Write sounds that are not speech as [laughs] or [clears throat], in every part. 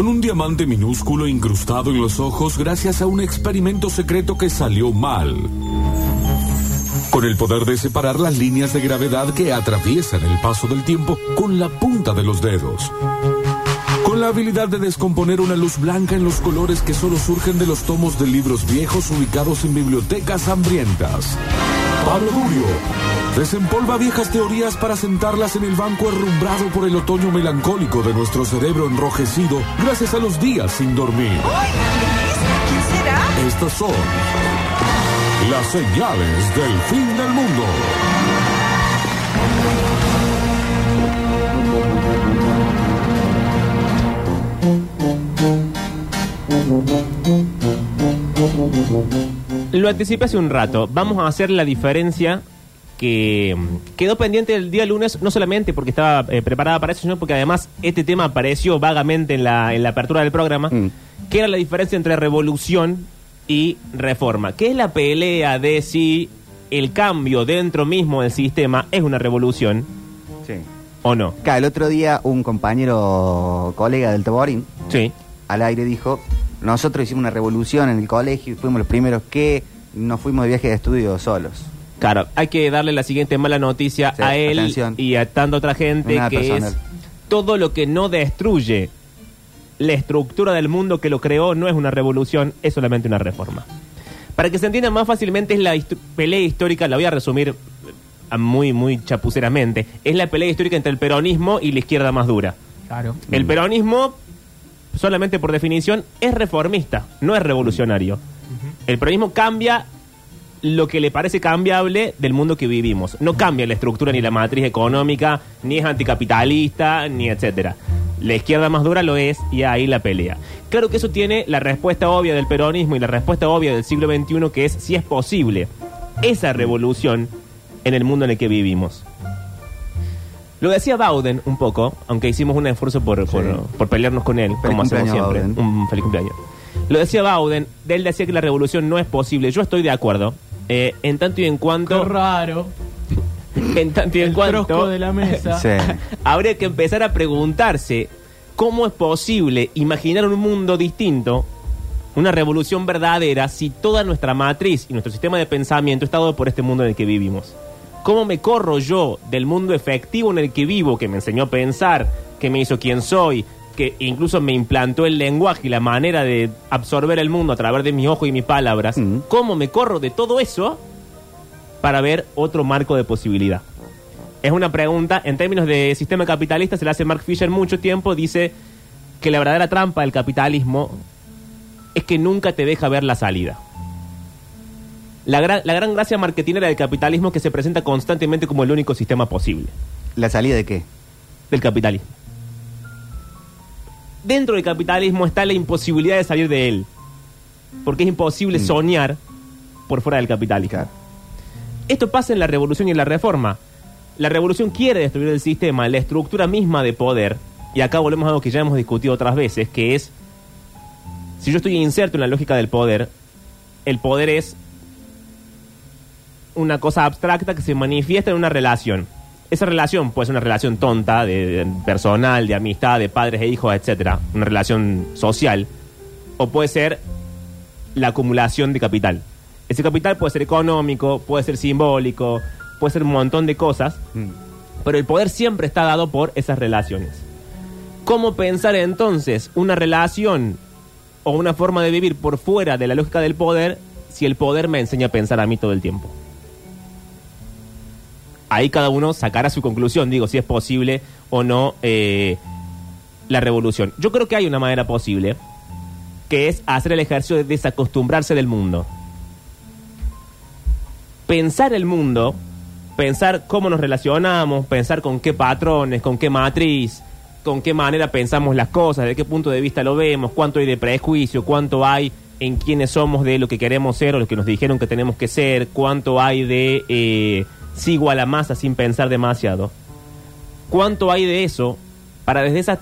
Con un diamante minúsculo incrustado en los ojos gracias a un experimento secreto que salió mal. Con el poder de separar las líneas de gravedad que atraviesan el paso del tiempo con la punta de los dedos. Con la habilidad de descomponer una luz blanca en los colores que solo surgen de los tomos de libros viejos ubicados en bibliotecas hambrientas. Pablo Durio desempolva viejas teorías para sentarlas en el banco herrumbrado por el otoño melancólico de nuestro cerebro enrojecido gracias a los días sin dormir. ¿Quién será? Estas son las señales del fin del mundo. Lo anticipé hace un rato. Vamos a hacer la diferencia que mm, quedó pendiente el día lunes, no solamente porque estaba eh, preparada para eso, sino porque además este tema apareció vagamente en la, en la apertura del programa, Mm. que era la diferencia entre revolución y reforma, que es la pelea de si el cambio dentro mismo del sistema es una revolución Sí. o no. Acá, el otro día un compañero, colega del Taborín, Sí. al aire dijo, nosotros hicimos una revolución en el colegio y fuimos los primeros que nos fuimos de viaje de estudio solos. Claro, hay que darle la siguiente mala noticia Sí, a él atención. y a tanta otra gente Nada que personal. es todo lo que no destruye la estructura del mundo que lo creó no es una revolución, es solamente una reforma. Para que se entienda más fácilmente es la hist- pelea histórica, la voy a resumir eh, muy muy chapuceramente, es la pelea histórica entre el peronismo y la izquierda más dura. Claro. El peronismo, solamente por definición, es reformista, no es revolucionario. El peronismo cambia lo que le parece cambiable del mundo que vivimos. No cambia la estructura ni la matriz económica, ni es anticapitalista, ni etcétera. La izquierda más dura lo es y ahí la pelea. Claro que eso tiene la respuesta obvia del peronismo y la respuesta obvia del siglo XXI, que es si es posible esa revolución en el mundo en el que vivimos. Lo decía Bauden un poco, aunque hicimos un esfuerzo por, por, por pelearnos con él, como hacemos siempre. Bauden. Un feliz cumpleaños. Lo decía Bauden, de él decía que la revolución no es posible. Yo estoy de acuerdo. Eh, en tanto y en Qué cuanto. raro. [laughs] En tanto y en El cuanto. de la mesa. Sí. [laughs] habría que empezar a preguntarse cómo es posible imaginar un mundo distinto, una revolución verdadera, si toda nuestra matriz y nuestro sistema de pensamiento está dado por este mundo en el que vivimos. ¿Cómo me corro yo del mundo efectivo en el que vivo, que me enseñó a pensar, que me hizo quien soy, que incluso me implantó el lenguaje y la manera de absorber el mundo a través de mis ojos y mis palabras? Mm. ¿Cómo me corro de todo eso para ver otro marco de posibilidad? Es una pregunta, en términos de sistema capitalista, se la hace Mark Fisher mucho tiempo, dice que la verdadera trampa del capitalismo es que nunca te deja ver la salida. La gran, la gran gracia marketinera del capitalismo es que se presenta constantemente como el único sistema posible ¿La salida de qué? del capitalismo. Dentro del capitalismo está la imposibilidad de salir de él, porque es imposible Mm. soñar por fuera del capitalismo. Claro. Esto pasa en la revolución y en la reforma. La revolución quiere destruir el sistema, la estructura misma de poder. Y acá volvemos a algo que ya hemos discutido otras veces, que es, si yo estoy inserto en la lógica del poder, el poder es una cosa abstracta que se manifiesta en una relación. Esa relación puede ser una relación tonta, de, de personal, de amistad, de padres e hijos, etcétera, una relación social, o puede ser la acumulación de capital. Ese capital puede ser económico, puede ser simbólico, puede ser un montón de cosas, Mm. pero el poder siempre está dado por esas relaciones. ¿Cómo pensar entonces una relación o una forma de vivir por fuera de la lógica del poder si el poder me enseña a pensar a mí todo el tiempo? Ahí cada uno sacará su conclusión, digo, si es posible o no eh, la revolución. Yo creo que hay una manera posible, que es hacer el ejercicio de desacostumbrarse del mundo. Pensar el mundo, pensar cómo nos relacionamos, pensar con qué patrones, con qué matriz, con qué manera pensamos las cosas, de qué punto de vista lo vemos, cuánto hay de prejuicio, cuánto hay en quiénes somos de lo que queremos ser o lo que nos dijeron que tenemos que ser, cuánto hay de eh, sigo a la masa sin pensar demasiado. ¿Cuánto hay de eso para desde esa,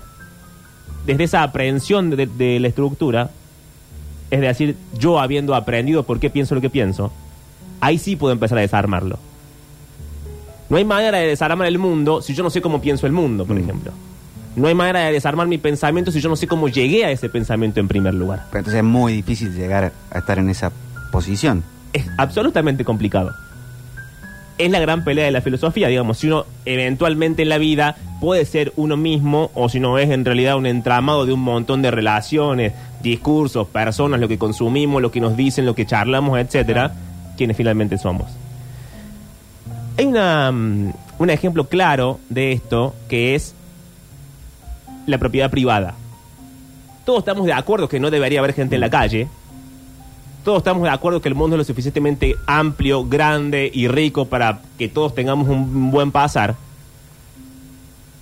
desde esa aprehensión de, de la estructura, es decir, yo habiendo aprendido por qué pienso lo que pienso, ahí sí puedo empezar a desarmarlo. No hay manera de desarmar el mundo si yo no sé cómo pienso el mundo, por Mm. ejemplo. No hay manera de desarmar mi pensamiento si yo no sé cómo llegué a ese pensamiento en primer lugar. Pero entonces es muy difícil llegar a estar en esa posición. Es absolutamente complicado. Es la gran pelea de la filosofía, digamos, si uno eventualmente en la vida puede ser uno mismo o si no es en realidad un entramado de un montón de relaciones, discursos, personas, lo que consumimos, lo que nos dicen, lo que charlamos, etcétera, quienes finalmente somos. Hay una, mm, un ejemplo claro de esto que es la propiedad privada. Todos estamos de acuerdo que no debería haber gente en la calle. Todos estamos de acuerdo que el mundo es lo suficientemente amplio, grande y rico para que todos tengamos un buen pasar.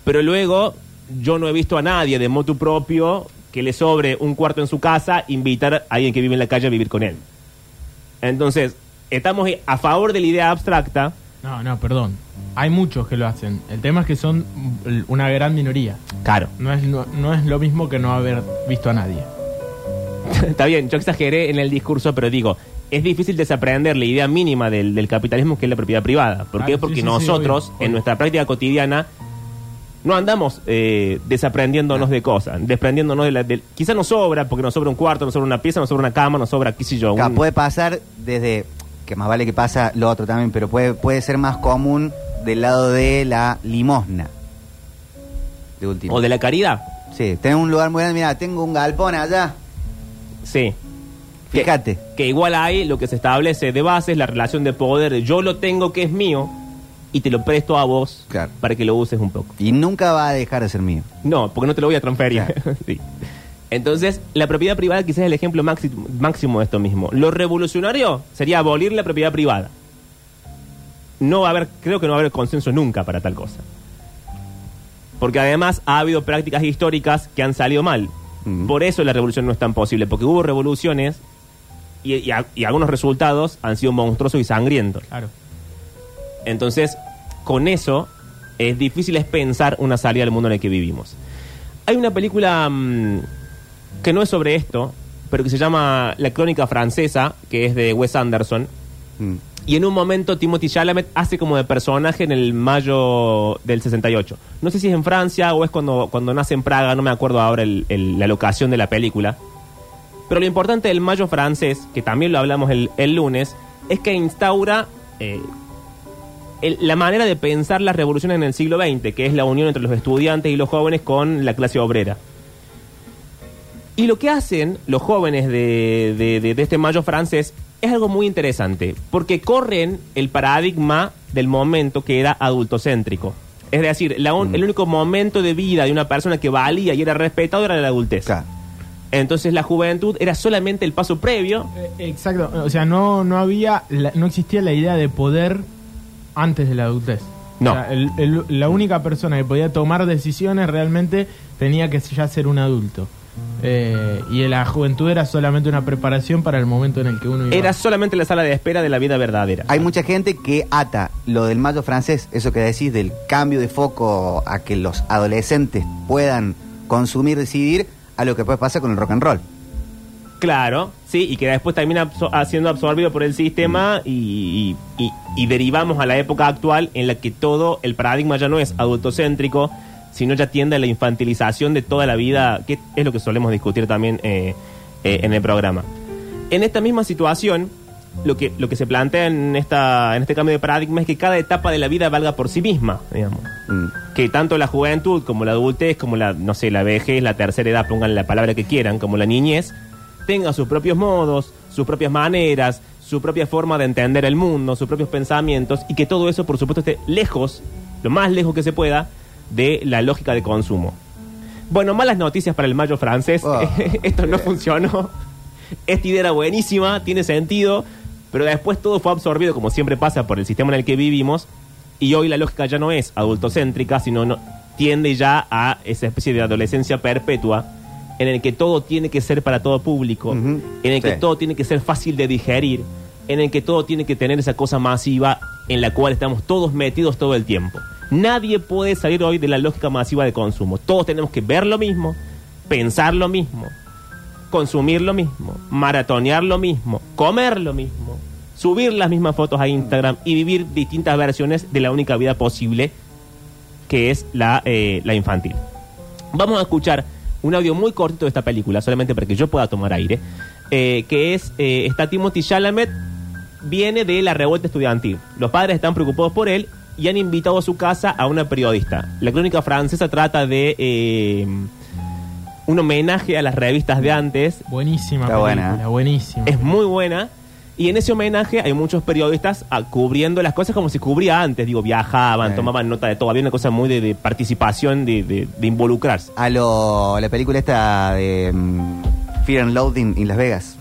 Pero luego yo no he visto a nadie de motu propio que le sobre un cuarto en su casa invitar a alguien que vive en la calle a vivir con él. Entonces, estamos a favor de la idea abstracta, No, no, perdón. Hay muchos que lo hacen. El tema es que son una gran minoría. claro. No es, no, no es lo mismo que no haber visto a nadie. [laughs] Está bien, yo exageré en el discurso, pero digo, es difícil desaprender la idea mínima del, del capitalismo que es la propiedad privada. ¿Por qué? Ah, Porque sí, sí, nosotros, obvio, en nuestra práctica cotidiana, no andamos eh, desaprendiéndonos de cosas, desprendiéndonos de la... quizá nos sobra, porque nos sobra un cuarto, nos sobra una pieza, nos sobra una cama, nos sobra, qué sé yo. Un- puede pasar desde, que más vale que pasa lo otro también, pero puede, puede ser más común del lado de la limosna. De último. o de la caridad. Sí, tenés un lugar muy grande, mira, tengo un galpón allá. Sí. Fíjate. Que, igual ahí lo que se establece de base es la relación de poder. de Yo lo tengo que es mío y te lo presto a vos Claro. para que lo uses un poco. Y nunca va a dejar de ser mío. No, porque no te lo voy a transferir. Claro. [laughs] Sí. Entonces, la propiedad privada quizás es el ejemplo máximo de esto mismo. Lo revolucionario sería abolir la propiedad privada. No va a haber, creo que no va a haber consenso nunca para tal cosa. Porque además ha habido prácticas históricas que han salido mal. Mm. Por eso la revolución no es tan posible, porque hubo revoluciones y, y a- y algunos resultados han sido monstruosos y sangrientos. Claro. Entonces, con eso, es difícil es pensar una salida al mundo en el que vivimos. Hay una película mm, que no es sobre esto, pero que se llama La Crónica Francesa, que es de Wes Anderson. Mm. Y en un momento Timothy Chalamet hace como de personaje en el mayo del 68. No sé si es en Francia o es cuando, cuando nace en Praga, no me acuerdo ahora la locación de la película. Pero lo importante del mayo francés, que también lo hablamos el, el lunes, es que instaura eh, la manera de pensar la revolución en el siglo XX, que es la unión entre los estudiantes y los jóvenes con la clase obrera. Y lo que hacen los jóvenes de- de este mayo francés es algo muy interesante, porque corren el paradigma del momento que era adultocéntrico. Es decir, la un- el único momento de vida de una persona que valía y era respetado era la adultez. Claro. Entonces la juventud era solamente el paso previo. Eh, Exacto, o sea, no, no había, la- no existía la idea de poder antes de la adultez. No. O sea, el- el- la única persona que podía tomar decisiones realmente tenía que ya ser un adulto. Eh, y la juventud era solamente una preparación para el momento en el que uno iba. Era solamente la sala de espera de la vida verdadera. Hay mucha gente que ata lo del mayo francés, eso que decís del cambio de foco a que los adolescentes puedan consumir, decidir, a lo que después pasa con el rock and roll. Claro, sí, y que después termina absor- siendo absorbido por el sistema y, y- y- y derivamos a la época actual en la que todo el paradigma ya no es adultocéntrico, sino ya tiende a la infantilización de toda la vida, que es lo que solemos discutir también eh, eh, en el programa. En esta misma situación, lo que, lo que se plantea en, esta, en este cambio de paradigma es que cada etapa de la vida valga por sí misma, digamos Mm. que tanto la juventud como la adultez, como la, no sé, la vejez, la tercera edad, pongan la palabra que quieran, como la niñez, tenga sus propios modos, sus propias maneras, su propia forma de entender el mundo, sus propios pensamientos, y que todo eso, por supuesto, esté lejos, lo más lejos que se pueda, de la lógica de consumo. Bueno, malas noticias para el mayo francés. Oh. [laughs] Esto no funcionó. Esta idea era buenísima, tiene sentido, pero después todo fue absorbido, como siempre pasa, por el sistema en el que vivimos, y hoy la lógica ya no es adultocéntrica, sino no, tiende ya a esa especie de adolescencia perpetua, en el que todo tiene que ser para todo público, en el que Sí. todo tiene que ser fácil de digerir, en el que todo tiene que tener esa cosa masiva en la cual estamos todos metidos todo el tiempo. Nadie puede salir hoy de la lógica masiva de consumo. Todos tenemos que ver lo mismo, pensar lo mismo, consumir lo mismo, maratonear lo mismo, comer lo mismo, subir las mismas fotos a Instagram y vivir distintas versiones de la única vida posible que es la, eh, la infantil. Vamos a escuchar un audio muy cortito de esta película, solamente para que yo pueda tomar aire, eh, que es, eh, está Timothy Chalamet, viene de la revuelta estudiantil. Los padres están preocupados por él y han invitado a su casa a una periodista. La crónica francesa trata de eh, un homenaje a las revistas de antes. Buenísima Está película, buena. buenísima. Es muy buena. Y en ese homenaje hay muchos periodistas ah, cubriendo las cosas como se cubría antes. Digo, viajaban, Sí. tomaban nota de todo. Había una cosa muy de, de participación, de, de- de involucrarse. A lo, la película esta de mm, Fear and Loathing en Las Vegas.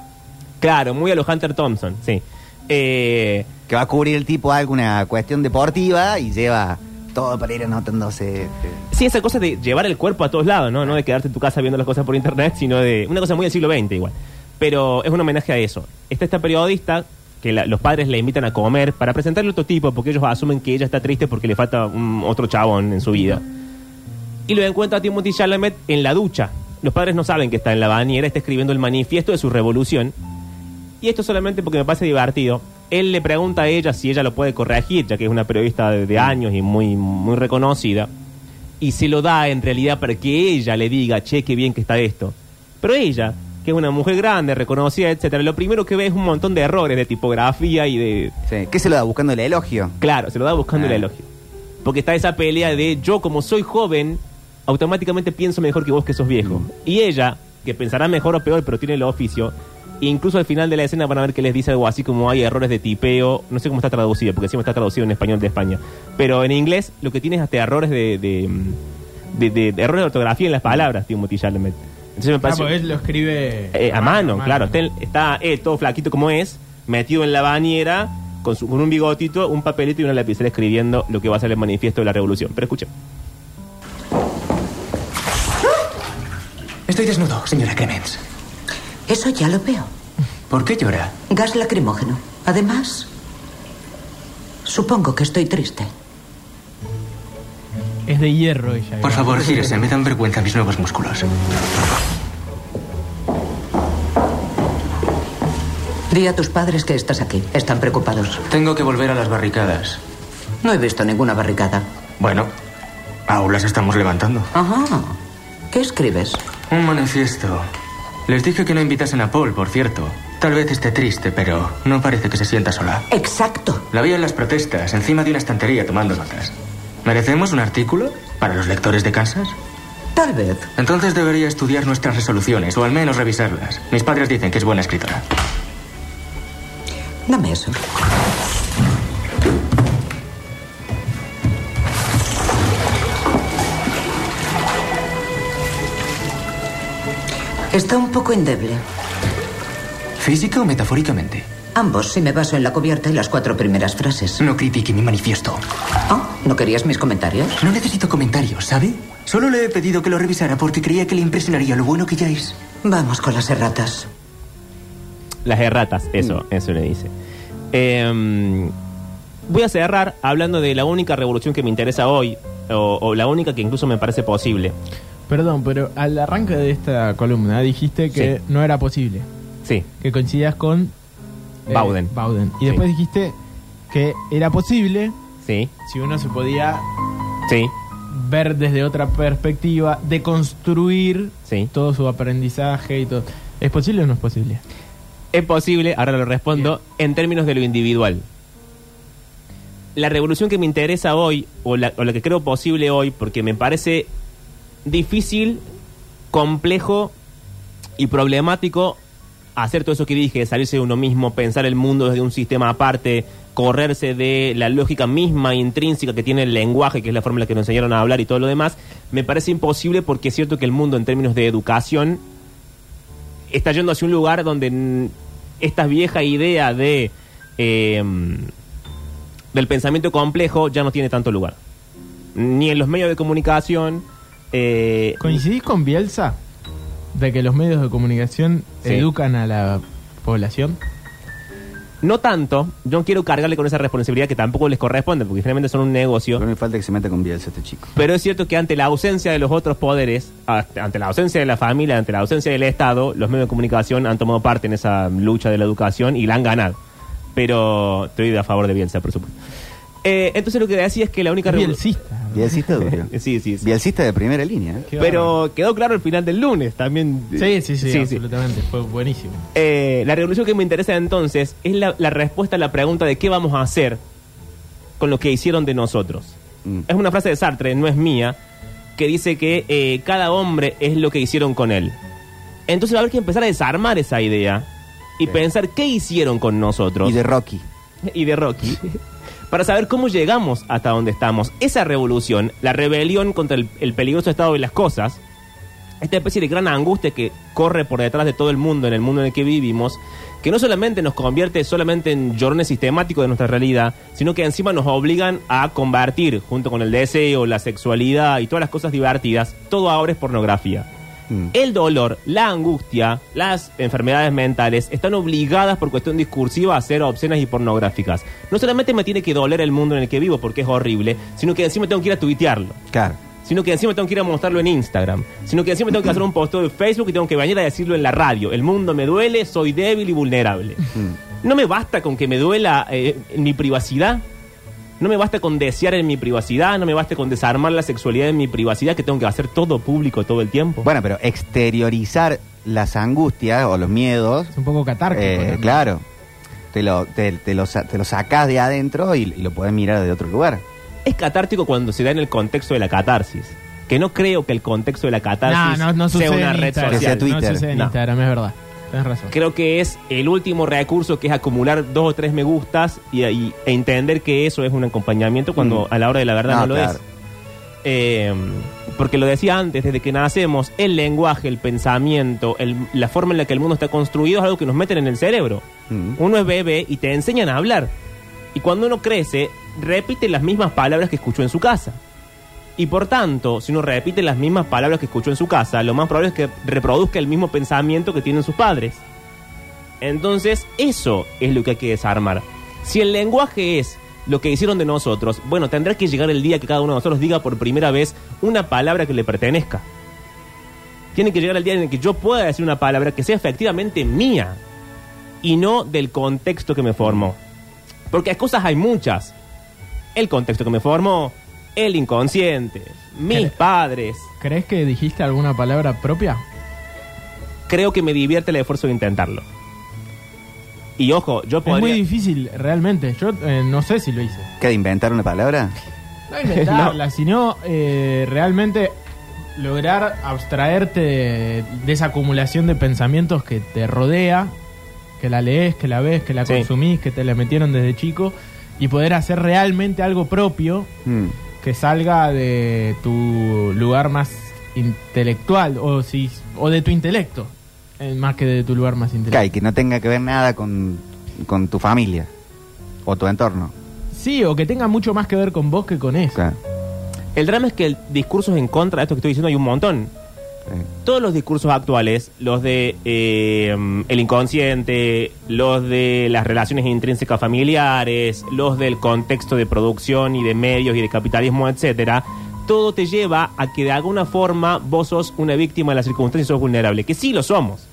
Claro, muy a los Hunter Thompson, sí. Eh, Que va a cubrir el tipo alguna cuestión deportiva y lleva todo para ir anotándose. sí, esa cosa de llevar el cuerpo a todos lados, ¿no? No de quedarte en tu casa viendo las cosas por internet, sino de una cosa muy del siglo XX igual. Pero es un homenaje a eso. Está esta periodista que la- los padres le invitan a comer para presentarle otro tipo, porque ellos asumen que ella está triste porque le falta un, otro chabón en su vida. Y lo encuentra a Timothy Chalamet en la ducha. Los padres no saben que está en la bañera, está escribiendo el manifiesto de su revolución. Y esto solamente porque me parece divertido. Él le pregunta a ella si ella lo puede corregir, ya que es una periodista de, de años y muy, muy reconocida. Y se lo da en realidad para que ella le diga, che, qué bien que está esto. Pero ella, que es una mujer grande, reconocida, etcétera, lo primero que ve es un montón de errores de tipografía y de, sí. ¿Qué se lo da buscando el elogio? Claro, se lo da buscando Ah. el elogio. Porque está esa pelea de yo como soy joven, automáticamente pienso mejor que vos que sos viejo. Y ella, que pensará mejor o peor, pero tiene el oficio, incluso al final de la escena van a ver que les dice algo así como hay errores de tipeo, no sé cómo está traducido, porque siempre está traducido en español de España. Pero en inglés lo que tiene es hasta errores de, de, de- de- de errores de ortografía en las palabras, Timothy Chalamet. Entonces me Ah, parece... porque él lo escribe Eh, a mano, claro. Está, está él todo flaquito como es, metido en la bañera, con, su- con un bigotito, un papelito y una lapicera escribiendo lo que va a ser el manifiesto de la revolución. Pero escuchen. Estoy desnudo, señora Clemens. Eso ya lo veo. ¿Por qué llora? Gas lacrimógeno. Además, supongo que estoy triste. Es de hierro ella. Por favor, gírese, me dan vergüenza mis nuevos músculos. Di a tus padres que estás aquí. Están preocupados. Tengo que volver a las barricadas. No he visto ninguna barricada. Bueno, aún las estamos levantando. Ajá. ¿Qué escribes? Un manifiesto. Les dije que no invitasen a Paul, por cierto. Tal vez esté triste, pero no parece que se sienta sola. Exacto. La vi en las protestas, encima de una estantería tomando notas. ¿Merecemos un artículo para los lectores de Kansas? Tal vez. Entonces debería estudiar nuestras resoluciones, o al menos revisarlas. Mis padres dicen que es buena escritora. Dame eso. Está un poco endeble. ¿Física o metafóricamente? Ambos, si me baso en la cubierta y las cuatro primeras frases. No critique mi manifiesto. Oh, ¿no querías mis comentarios? No necesito comentarios, ¿sabe? Solo le he pedido que lo revisara porque creía que le impresionaría lo bueno que ya es. Vamos con las erratas. Las erratas, eso, eso le dice. Eh, voy a cerrar hablando de la única revolución que me interesa hoy, o, o la única que incluso me parece posible. Perdón, pero al arranque de esta columna dijiste que Sí. no era posible. Sí, Que coincidías con... eh, Bowden. Bowden. Y Sí. después dijiste que era posible sí, si uno se podía sí, ver desde otra perspectiva, de construir sí. todo su aprendizaje y todo. ¿Es posible o no es posible? Es posible, ahora lo respondo, en términos de lo individual. La revolución que me interesa hoy, o la, o la que creo posible hoy, porque me parece difícil, complejo y problemático hacer todo eso que dije, salirse de uno mismo, pensar el mundo desde un sistema aparte, correrse de la lógica misma intrínseca que tiene el lenguaje, que es la forma en la que nos enseñaron a hablar y todo lo demás, me parece imposible porque es cierto que el mundo en términos de educación está yendo hacia un lugar donde esta vieja idea de eh, del pensamiento complejo ya no tiene tanto lugar. Ni en los medios de comunicación. Eh, ¿Coincidís con Bielsa? De que los medios de comunicación Sí. educan a la población. no tanto, yo no quiero cargarle con esa responsabilidad que tampoco les corresponde, porque finalmente son un negocio. No me falta que se meta con Bielsa este chico. Pero es cierto que ante la ausencia de los otros poderes, ante ante la ausencia de la familia, ante la ausencia del Estado, los medios de comunicación han tomado parte en esa lucha de la educación y la han ganado. Pero estoy a favor de Bielsa, por supuesto. Eh, entonces lo que decía es que la única Es revolu- bielcista. Bielcista duro. [laughs] Sí, sí, sí. Bielcista de primera línea. ¿eh? Qué Pero quedó claro el final del lunes también. Sí, sí, sí, absolutamente. Fue buenísimo. Eh, la revolución que me interesa entonces es la, la respuesta a la pregunta de qué vamos a hacer con lo que hicieron de nosotros. Mm. Es una frase de Sartre, no es mía, que dice que eh, cada hombre es lo que hicieron con él. Entonces va a haber que empezar a desarmar esa idea y Sí. pensar qué hicieron con nosotros Y de Rocky. y de Rocky [laughs] para saber cómo llegamos hasta donde estamos. Esa revolución, la rebelión contra el, el peligroso estado de las cosas, esta especie de gran angustia que corre por detrás de todo el mundo, en el mundo en el que vivimos, que no solamente nos convierte solamente en llorones sistemáticos de nuestra realidad, sino que encima nos obligan a convertir, junto con el deseo, la sexualidad y todas las cosas divertidas, todo ahora es pornografía. Mm. El dolor, la angustia, las enfermedades mentales están obligadas por cuestión discursiva a ser obscenas y pornográficas. No solamente me tiene que doler el mundo en el que vivo porque es horrible, sino que encima tengo que ir a tuitearlo. Claro. Sino que encima tengo que ir a mostrarlo en Instagram. Sino que encima tengo que [clears throat] hacer un posteo de Facebook y tengo que venir a decirlo en la radio. El mundo me duele, soy débil y vulnerable. Mm. No me basta con que me duela eh, mi privacidad. No me basta con desear en mi privacidad. No me basta con desarmar la sexualidad en mi privacidad, que tengo que hacer todo público todo el tiempo. Bueno, pero exteriorizar las angustias o los miedos, Es un poco catárquico. eh, claro, te lo, te, te lo, te lo sacás de adentro y, y lo podés mirar de otro lugar. Es catártico cuando se da en el contexto de la catarsis. Que no creo que el contexto de la catarsis no, no sea una red. Que sea social. Twitter. No sucede en No. Instagram, es verdad. Tienes razón. Creo que es el último recurso que es acumular dos o tres me gustas y, y- e entender que eso es un acompañamiento cuando Mm. a la hora de la verdad no, No, lo claro. es. Eh, porque lo decía antes, desde que nacemos, el lenguaje, el pensamiento, el- la forma en la que el mundo está construido es algo que nos meten en el cerebro. Mm. Uno es bebé y te enseñan a hablar. Y cuando uno crece, repite las mismas palabras que escuchó en su casa. Y por tanto, si uno repite las mismas palabras que escuchó en su casa, lo más probable es que reproduzca el mismo pensamiento que tienen sus padres. Entonces, eso es lo que hay que desarmar. Si el lenguaje es lo que hicieron de nosotros, bueno, tendrá que llegar el día que cada uno de nosotros diga por primera vez una palabra que le pertenezca. Tiene que llegar el día en el que yo pueda decir una palabra que sea efectivamente mía y no del contexto que me formó. Porque excusas hay muchas. El contexto que me formó, el inconsciente, mis ¿Cre- padres. ¿Crees que dijiste alguna palabra propia? Creo que me divierte el esfuerzo de intentarlo. Y ojo, yo Es muy podría... difícil, realmente. Yo eh, no sé si lo hice. ¿Qué, de inventar una palabra? No inventarla, [laughs] sino eh, realmente lograr abstraerte de, de esa acumulación de pensamientos que te rodea, que la lees, que la ves, que la Sí. consumís, que te la metieron desde chico, y poder hacer realmente algo propio Mm. Que salga de tu lugar más intelectual o si o de tu intelecto eh, más que de tu lugar más Claro, y intelectual que no tenga que ver nada con, con tu familia o tu entorno. sí o que tenga mucho más que ver con vos que con eso Claro. El drama es que el discursos en contra de esto que estoy diciendo hay un montón. Todos los discursos actuales, los de eh, el inconsciente, los de las relaciones intrínsecas familiares, los del contexto de producción y de medios y de capitalismo, etcétera, todo te lleva a que de alguna forma vos sos una víctima de las circunstancias y sos vulnerable, que sí lo somos.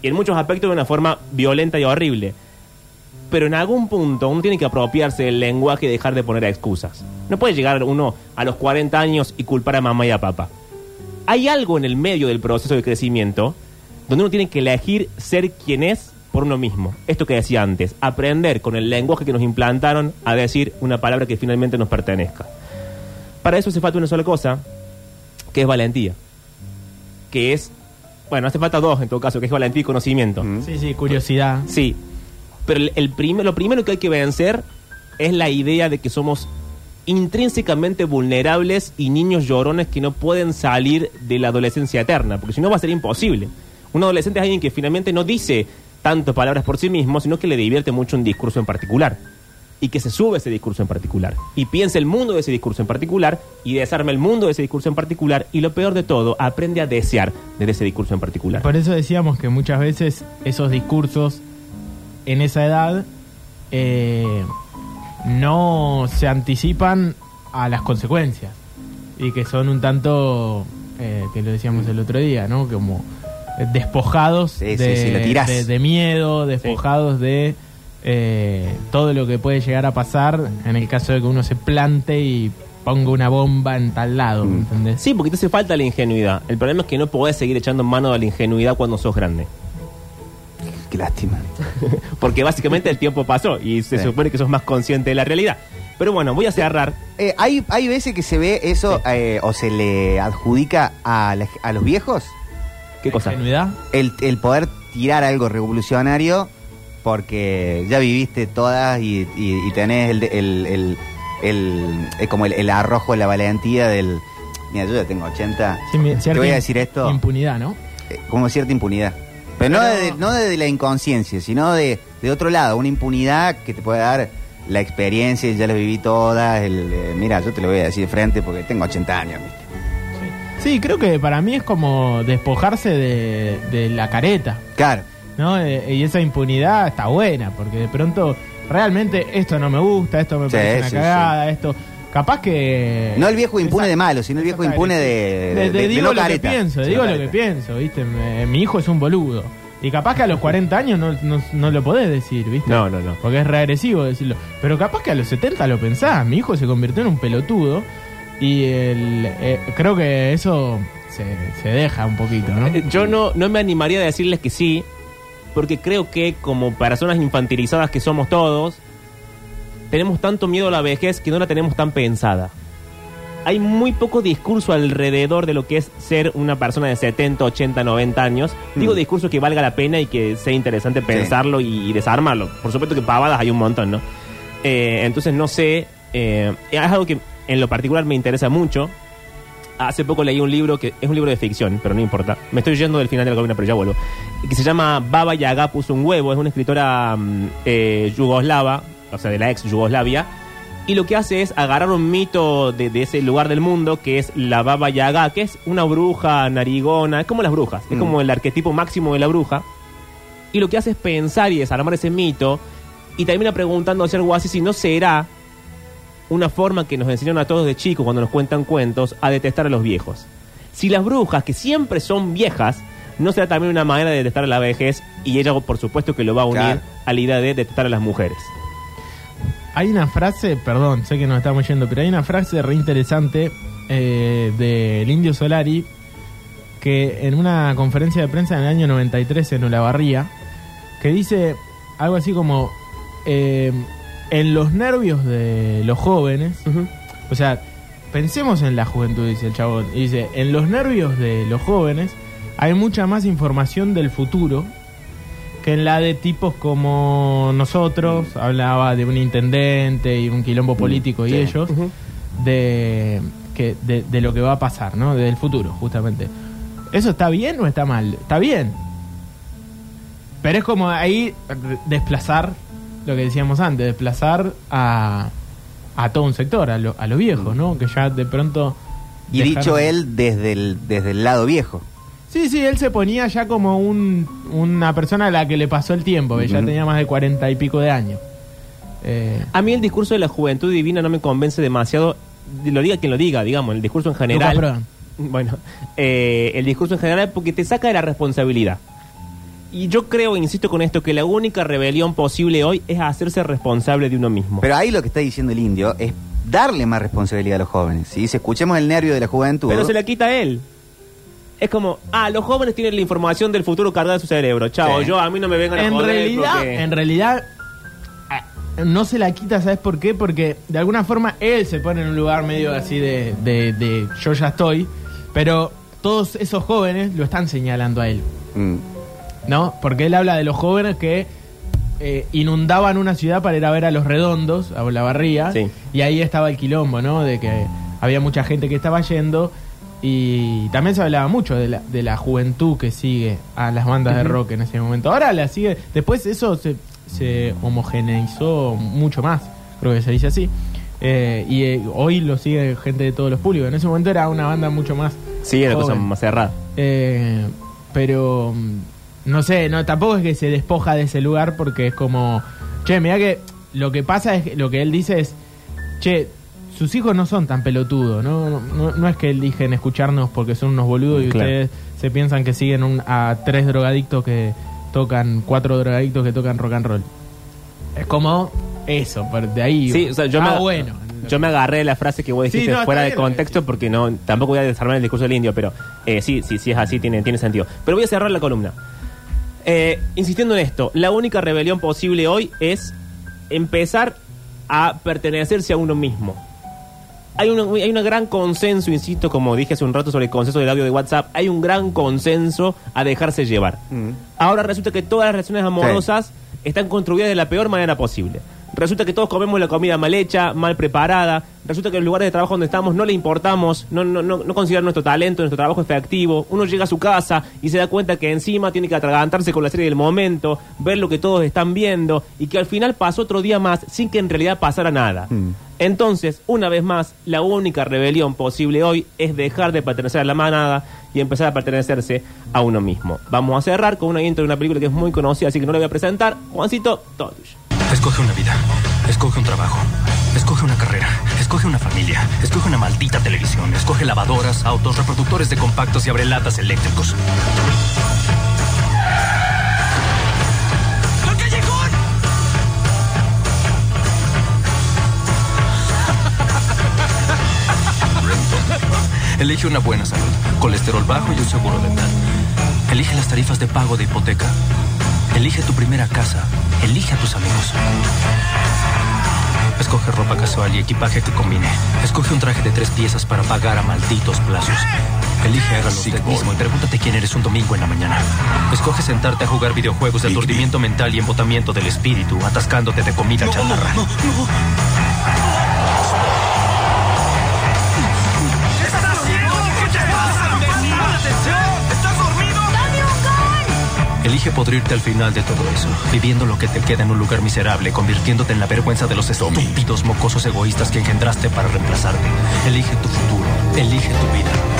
Y en muchos aspectos de una forma violenta y horrible. Pero en algún punto uno tiene que apropiarse del lenguaje y dejar de poner excusas. No puede llegar uno a los 40 años y culpar a mamá y a papá. Hay algo en el medio del proceso de crecimiento donde uno tiene que elegir ser quien es por uno mismo. Esto que decía antes, aprender con el lenguaje que nos implantaron a decir una palabra que finalmente nos pertenezca. Para eso hace falta una sola cosa, que es valentía. Que es, bueno, hace falta dos en todo caso, que es valentía y conocimiento. Mm. sí sí curiosidad Sí, pero el, el prim- lo primero que hay que vencer es la idea de que somos intrínsecamente vulnerables y niños llorones que no pueden salir de la adolescencia eterna, porque si no va a ser imposible. Un adolescente es alguien que finalmente no dice tanto palabras por sí mismo, sino que le divierte mucho un discurso en particular. Y que se sube ese discurso en particular. Y piensa el mundo de ese discurso en particular y desarma el mundo de ese discurso en particular. Y lo peor de todo, aprende a desear de ese discurso en particular. Por eso decíamos que muchas veces esos discursos en esa edad eh, no se anticipan a las consecuencias y que son un tanto, eh, que lo decíamos el otro día, ¿no? Como eh, despojados Sí, de, sí, de- de miedo, despojados de eh, todo lo que puede llegar a pasar en el caso de que uno se plante y ponga una bomba en tal lado, Mm. ¿entendés? Sí, porque te hace falta la ingenuidad. El problema es que no podés seguir echando mano de la ingenuidad cuando sos grande. Qué lástima. [laughs] Porque básicamente el tiempo pasó y se Sí. supone que sos más consciente de la realidad. Pero bueno, voy a cerrar. Eh, hay, hay veces que se ve eso eh, o se le adjudica a, la- a los viejos ¿Qué cosa? El, el poder tirar algo revolucionario porque ya viviste todas y, y- y tenés el, el, el- el- como el, el arrojo, la valentía del... Mira, yo ya tengo 80. Sí, Te voy a decir esto Impunidad, ¿no? eh, como cierta impunidad. Pero, no, Pero- de, no de la inconsciencia, sino de, de otro lado, una impunidad que te puede dar la experiencia, ya la viví todas. El, eh, mira, yo te lo voy a decir de frente porque tengo 80 años. ¿viste? Sí, creo que para mí es como despojarse de, de la careta, Claro. ¿no? Eh, y esa impunidad está buena, porque de pronto realmente esto no me gusta, esto me Sí, parece una sí, cagada, esto... Capaz que... No el viejo impune Esa- de malo, sino el viejo impune de, De- de, de- de- de digo no lo careta. que pienso, Sí, digo no lo que pienso, ¿viste? Me- mi hijo es un boludo. Y capaz que a los 40 años no, no, no lo podés decir, ¿viste? No, no, no. Porque es reagresivo decirlo. Pero capaz que a los 70 lo pensás. Mi hijo se convirtió en un pelotudo. Y el, eh, creo que eso se, se deja un poquito, ¿no? Eh, Yo no, no me animaría a decirles que sí, porque creo que como personas infantilizadas que somos todos, tenemos tanto miedo a la vejez que no la tenemos tan pensada. Hay muy poco discurso alrededor de lo que es ser una persona de 70, 80, 90 años. Digo Mm. discurso que valga la pena y que sea interesante pensarlo y, y desarmarlo. Por supuesto que pavadas hay un montón, ¿no? Eh, entonces no sé, eh, es algo que en lo particular me interesa mucho. Hace poco leí un libro que es un libro de ficción, pero no importa. Me estoy yendo del final de la columna, pero ya vuelvo. Que se llama Baba Yaga puso un huevo. Es una escritora mm, eh, yugoslava, o sea, de la ex Yugoslavia. Y lo que hace es agarrar un mito de, de ese lugar del mundo, que es la Baba Yaga, que es una bruja narigona. Es como las brujas, es Mm. como el arquetipo máximo de la bruja. Y lo que hace es pensar y desarmar ese mito. Y termina preguntándose algo así si no será una forma que nos enseñaron a todos de chicos cuando nos cuentan cuentos a detestar a los viejos. Si las brujas, que siempre son viejas, no será también una manera de detestar a la vejez y ella por supuesto que lo va a unir Claro. a la idea de detestar a las mujeres. Hay una frase, perdón, sé que nos estamos yendo, pero hay una frase re interesante eh, del Indio Solari que en una conferencia de prensa en el año 93 en Olavarría, que dice algo así como, eh, en los nervios de los jóvenes, o sea, pensemos en la juventud, dice el chabón, y dice, en los nervios de los jóvenes hay mucha más información del futuro que en la de tipos como nosotros, hablaba de un intendente y un quilombo político y sí. ellos, de, que, de, de lo que va a pasar, ¿no? Del futuro, justamente. ¿Eso está bien o está mal? Está bien. Pero es como ahí desplazar lo que decíamos antes, desplazar a, a todo un sector, a, lo- a los viejos, ¿no? Que ya de pronto... Y dejaron- dicho él desde el, desde el lado viejo. Sí, sí, él se ponía ya como un, una persona a la que le pasó el tiempo, que ya tenía más de cuarenta y pico de años. Eh, A mí el discurso de la juventud divina no me convence demasiado, lo diga quien lo diga, digamos, el discurso en general. Bueno, eh, el discurso en general porque te saca de la responsabilidad. Y yo creo, insisto con esto, que la única rebelión posible hoy es hacerse responsable de uno mismo. Pero ahí lo que está diciendo el indio es darle más responsabilidad a los jóvenes. Si dice, escuchemos el nervio de la juventud. Pero se la quita a él. Es como, ah, los jóvenes tienen la información del futuro cargada en su cerebro. Chao, Sí. yo a mí no me vengan a en joder realidad, porque- en realidad ah, no se la quita, ¿sabes por qué? Porque de alguna forma él se pone en un lugar medio así de, de, de yo ya estoy, pero todos esos jóvenes lo están señalando a él, Mm. ¿no? Porque él habla de los jóvenes que eh, inundaban una ciudad para ir a ver a los redondos, a la barría, Sí. y ahí estaba el quilombo, ¿no? De que había mucha gente que estaba yendo. Y también se hablaba mucho de la, de la juventud que sigue a las bandas de rock en ese momento. Ahora la sigue. Después eso se, se homogeneizó mucho más, creo que se dice así. Eh, y eh, hoy lo sigue gente de todos los públicos. En ese momento era una banda mucho más. Sí, era cosa joven. más cerrada. Eh, pero mm, no sé, no tampoco es que se despoja de ese lugar porque es como, che, mira que lo que pasa es que lo que él dice es, che, sus hijos no son tan pelotudos, ¿no? No, no es que eligen escucharnos porque son unos boludos y Claro. ustedes se piensan que siguen un- a tres drogadictos que tocan, cuatro drogadictos que tocan rock and roll. Es como eso, pero de ahí. Sí, o sea, yo, ah, me, bueno. yo me agarré de la frase que vos Sí, dijiste no, fuera de bien contexto porque no tampoco voy a desarmar el discurso del indio, pero eh, sí, sí, sí es así, tiene, tiene sentido. Pero voy a cerrar la columna. Eh, insistiendo en esto, la única rebelión posible hoy es empezar a pertenecerse a uno mismo. Hay un hay un gran consenso, insisto, como dije hace un rato sobre el consenso del audio de WhatsApp, hay un gran consenso a dejarse llevar. Mm. Ahora resulta que todas las relaciones amorosas están construidas de la peor manera posible. Resulta que todos comemos la comida mal hecha, mal preparada. Resulta que en los lugares de trabajo donde estamos no le importamos, no, no, no, no consideran nuestro talento, nuestro trabajo efectivo. Uno llega a su casa y se da cuenta que encima tiene que atragantarse con la serie del momento, ver lo que todos están viendo y que al final pasó otro día más sin que en realidad pasara nada. Mm. Entonces, una vez más, la única rebelión posible hoy es dejar de pertenecer a la manada y empezar a pertenecerse a uno mismo. Vamos a cerrar con una intro de una película que es muy conocida, así que no la voy a presentar. Juancito, todo tuyo. Escoge una vida, escoge un trabajo, escoge una carrera, escoge una familia, escoge una maldita televisión, escoge lavadoras, autos, reproductores de compactos y abrelatas eléctricos. ¡Al callejón! Elige una buena salud, colesterol bajo y un seguro dental. Elige las tarifas de pago de hipoteca. Elige tu primera casa. Elige a tus amigos. Escoge ropa casual y equipaje que combine. Escoge un traje de tres piezas para pagar a malditos plazos. Elige hágalo usted mismo y pregúntate quién eres un domingo en la mañana. Escoge sentarte a jugar videojuegos de aturdimiento mental y embotamiento del espíritu, atascándote de comida chatarra. Elige podrirte al final de todo eso, viviendo lo que te queda en un lugar miserable, convirtiéndote en la vergüenza de los estúpidos mocosos egoístas que engendraste para reemplazarte. Elige tu futuro, elige tu vida.